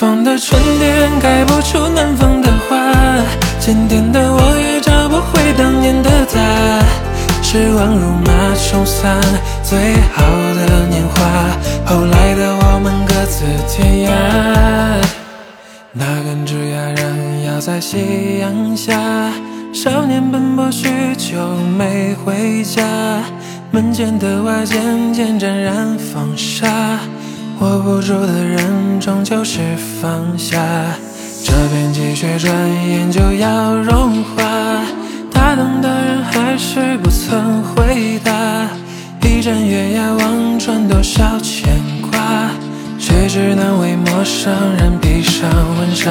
方的春天开不出南方的花，今天的我也找不回当年的他。时光如马冲散最好的年华，后来的我们各自天涯。那根枝桠仍摇在夕阳下，少年奔波许久没回家，门前的花渐渐沾染风沙。握不住的人，终究是放下。这片积雪转眼就要融化，他等的人还是不曾回答。一盏月牙望穿多少牵挂，却只能为陌生人披上婚纱。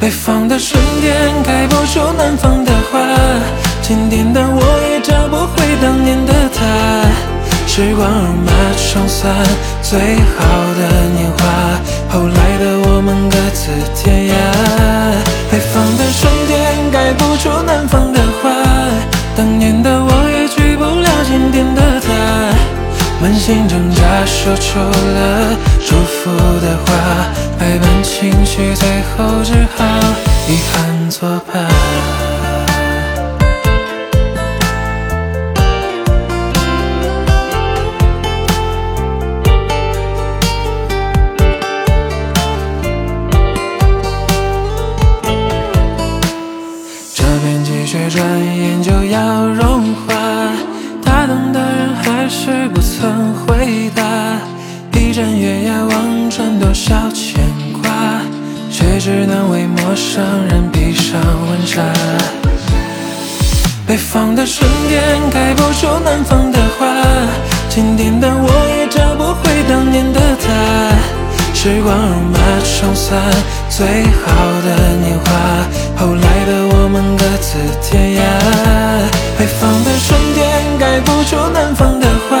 北方的春天开不出南方的花，今天的我也找不回当年的他。时光如马冲散最好的年华，后来的我们各自天涯。北方的春天开不出南方的花，当年的我也娶不了今天的她。满心挣扎，说出了祝福的话，百般情绪，最后只好遗憾作罢。转眼就要融化，他等的人还是不曾回答。一盏月牙望穿多少牵挂，却只能为陌生人披上婚纱。北方的春天开不出南方的花，今天的我也找不回当年的他。时光如马冲散最好的年华，后来的我们各自天涯。北方的春天开不出南方的花，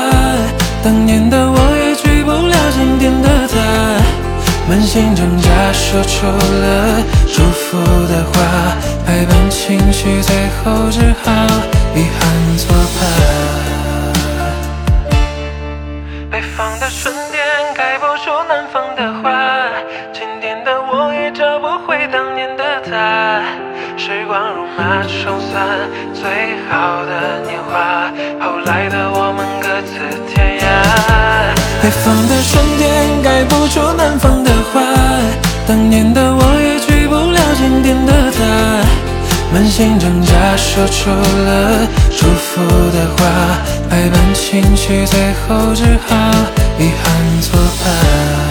当年的我也娶不了今天的她。扪心挣扎，说出了祝福的话，百般情绪，最后只好遗憾作罢。北方的春天开不出南方的花，今天的我也找不回当年的他。时光如马冲散最好的年华，后来的我们各自天涯。北方的春天开不出南方的花，当年的我也去不了今天的她。满心挣扎，说出了祝福的话，百般情绪，最后只好遗憾作罢。